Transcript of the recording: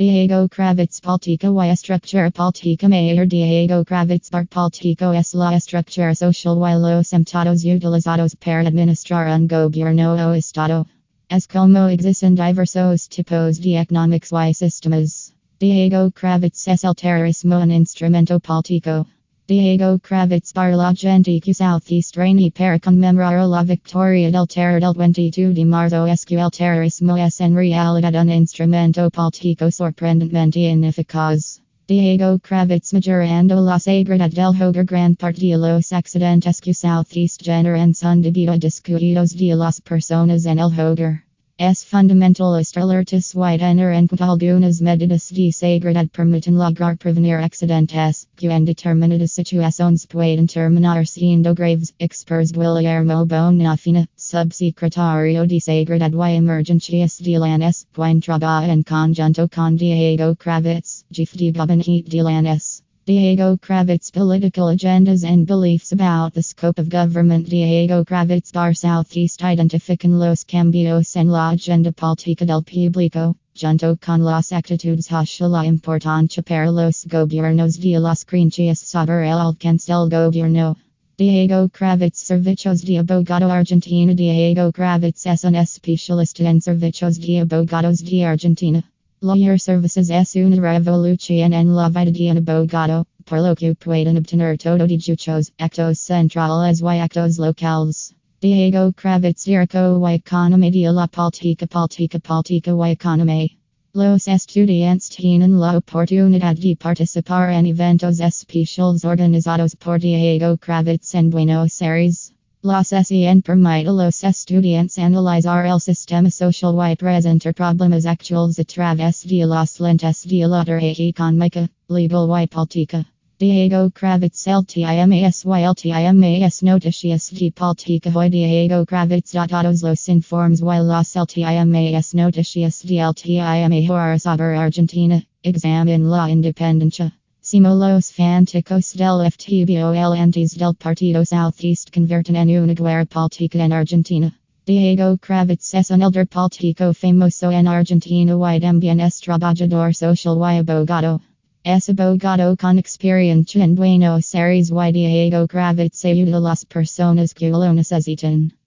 Diego Kravetz Política y Estructura Política Mayor Diego Kravetz Bar Político es la estructura social y los emptados utilizados para administrar un gobierno o estado. Es como existen diversos tipos de economics y sistemas. Diego Kravetz es el terrorismo un instrumento político. Diego Kravetz bar la gente que Southeast Rainy para conmemorar la victoria del terror del 22 de marzo es que el terrorismo es en realidad un instrumento político sorprendentemente ineficaz. Diego Kravetz majorando la seguridad del hogar gran parte de los accidentes que Southeast generan son debido a descuidos de las personas en el hogar. Es fundamentalist alertas y tener en cuenta algunas medidas de seguridad permiten lograr prevenir accidentes, que en determinadas situaciones pueden terminar siendo graves. Expers Guillermo Bonafina, subsecretario de Seguridad y Emergencias de Lanús, quien trabaja en conjunto con Diego Kravetz, jefe de gabinete de Lanús. Diego Kravetz political agendas and beliefs about the scope of government Diego Kravetz bar Southeast identifican los cambios en la agenda política del público, junto con las actitudes hacia la importancia para los gobiernos de las creencias sobre el alcance del gobierno. Diego Kravetz Servicios de Abogado Argentina Diego Kravetz es un especialista en servicios de abogados de Argentina. Lawyer Services es una revolución en la vida de un abogado, por lo que pueden obtener todo de juchos, actos centrales y actos locales. Diego Kravetz Directo y Economía de la Política Política Política y Economía. Los estudiantes tienen la oportunidad de participar en eventos especiales organizados por Diego Kravetz en Buenos Aires. Los SEN permite los estudiantes analizar el sistema social y presentar problemas actuales a través de las lentes de la económica, legal y política. Diego Kravetz LTIMAS y LTIMAS Noticias de Política y Diego Kravetz. Todos los informes y las LTIMAS Noticias de LTIMA sobre Argentina. Examine la independencia. Simolos Fanticos del FTBOL antes del Partido Southeast converten en una guerra política en Argentina. Diego Kravetz es un elder político famoso en Argentina y también es trabajador social y abogado. Es abogado con experiencia en Buenos Aires y Diego Kravetz ayuda a las personas que lo necesitan.